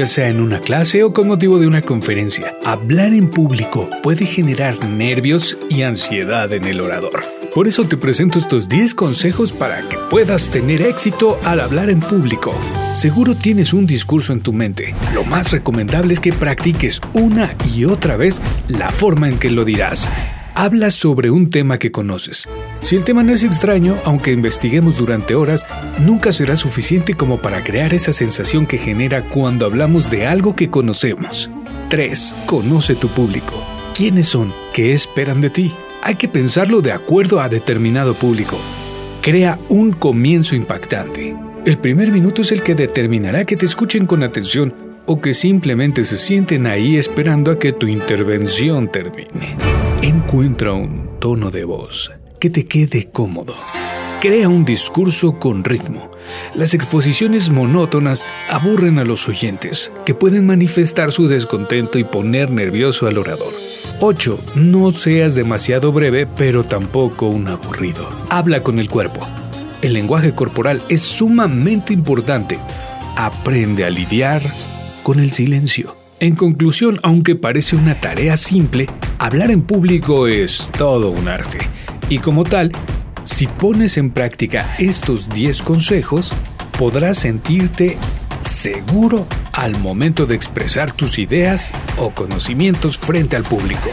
ya sea en una clase o con motivo de una conferencia. Hablar en público puede generar nervios y ansiedad en el orador. Por eso te presento estos 10 consejos para que puedas tener éxito al hablar en público. Seguro tienes un discurso en tu mente. Lo más recomendable es que practiques una y otra vez la forma en que lo dirás. Habla sobre un tema que conoces. Si el tema no es extraño, aunque investiguemos durante horas, nunca será suficiente como para crear esa sensación que genera cuando hablamos de algo que conocemos. 3. Conoce tu público. ¿Quiénes son? ¿Qué esperan de ti? Hay que pensarlo de acuerdo a determinado público. Crea un comienzo impactante. El primer minuto es el que determinará que te escuchen con atención o que simplemente se sienten ahí esperando a que tu intervención termine. Encuentra un tono de voz que te quede cómodo. Crea un discurso con ritmo. Las exposiciones monótonas aburren a los oyentes, que pueden manifestar su descontento y poner nervioso al orador. 8. No seas demasiado breve, pero tampoco un aburrido. Habla con el cuerpo. El lenguaje corporal es sumamente importante. Aprende a lidiar con el silencio. En conclusión, aunque parece una tarea simple, hablar en público es todo un arte. Y como tal, si pones en práctica estos 10 consejos, podrás sentirte seguro al momento de expresar tus ideas o conocimientos frente al público.